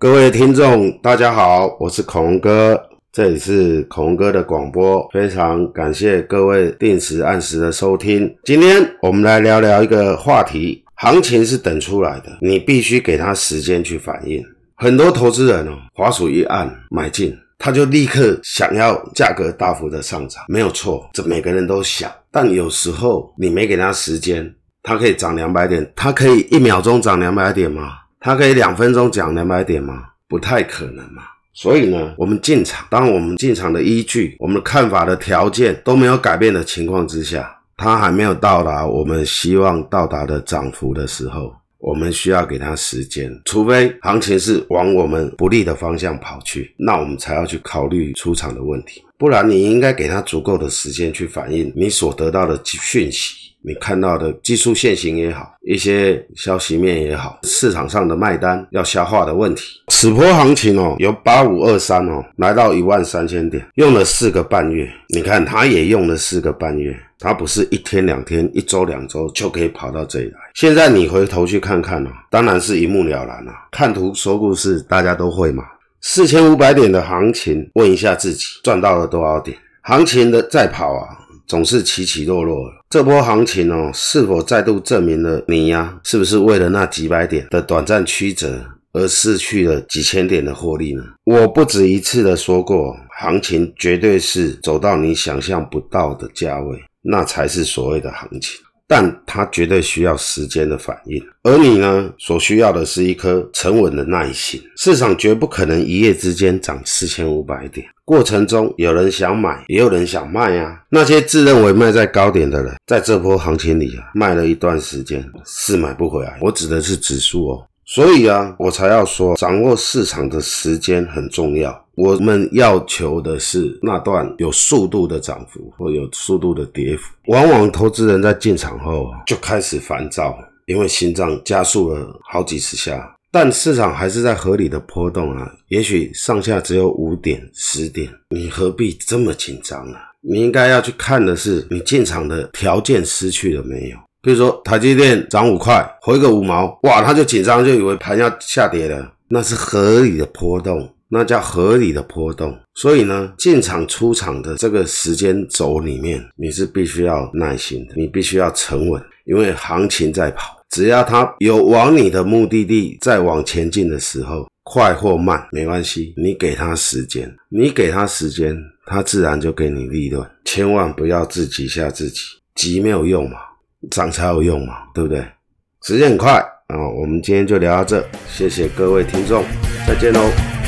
各位听众，大家好，我是孔龙哥，这里是孔龙哥的广播，非常感谢各位定时按时的收听。今天我们来聊聊一个话题，行情是等出来的，你必须给它时间去反应。很多投资人哦，滑鼠一按买进，他就立刻想要价格大幅的上涨，没有错，这每个人都想，但有时候你没给他时间，它可以涨两百点，它可以一秒钟涨两百点吗？它可以两分钟涨两百点吗？不太可能嘛。所以呢，我们进场，当我们进场的依据、我们的看法的条件都没有改变的情况之下，它还没有到达我们希望到达的涨幅的时候，我们需要给它时间。除非行情是往我们不利的方向跑去，那我们才要去考虑出场的问题。不然，你应该给它足够的时间去反映你所得到的讯息。你看到的技术线型也好，一些消息面也好，市场上的卖单要消化的问题。此波行情哦，由八五二三哦，来到一万三千点，用了四个半月。你看，它也用了四个半月，它不是一天两天、一周两周就可以跑到这里来。现在你回头去看看哦，当然是一目了然了。看图说故事，大家都会嘛。四千五百点的行情，问一下自己赚到了多少点？行情的再跑啊。总是起起落落，这波行情哦，是否再度证明了你呀？是不是为了那几百点的短暂曲折而失去了几千点的获利呢？我不止一次的说过，行情绝对是走到你想象不到的价位，那才是所谓的行情。但它绝对需要时间的反应，而你呢，所需要的是一颗沉稳的耐心。市场绝不可能一夜之间涨四千五百点，过程中有人想买，也有人想卖啊。那些自认为卖在高点的人，在这波行情里啊，卖了一段时间，是买不回来。我指的是指数哦。所以啊，我才要说，掌握市场的时间很重要。我们要求的是那段有速度的涨幅或有速度的跌幅。往往投资人在进场后就开始烦躁，因为心脏加速了好几十下。但市场还是在合理的波动啊，也许上下只有五点、十点，你何必这么紧张啊？你应该要去看的是，你进场的条件失去了没有？比如说，台积电涨五块，回个五毛，哇，他就紧张，就以为盘要下跌了。那是合理的波动，那叫合理的波动。所以呢，进场出场的这个时间轴里面，你是必须要耐心的，你必须要沉稳，因为行情在跑，只要他有往你的目的地再往前进的时候，快或慢没关系，你给他时间，你给他时间，他自然就给你利润。千万不要自己吓自己，急没有用嘛。涨才有用嘛，对不对？时间很快啊，我们今天就聊到这，谢谢各位听众，再见喽。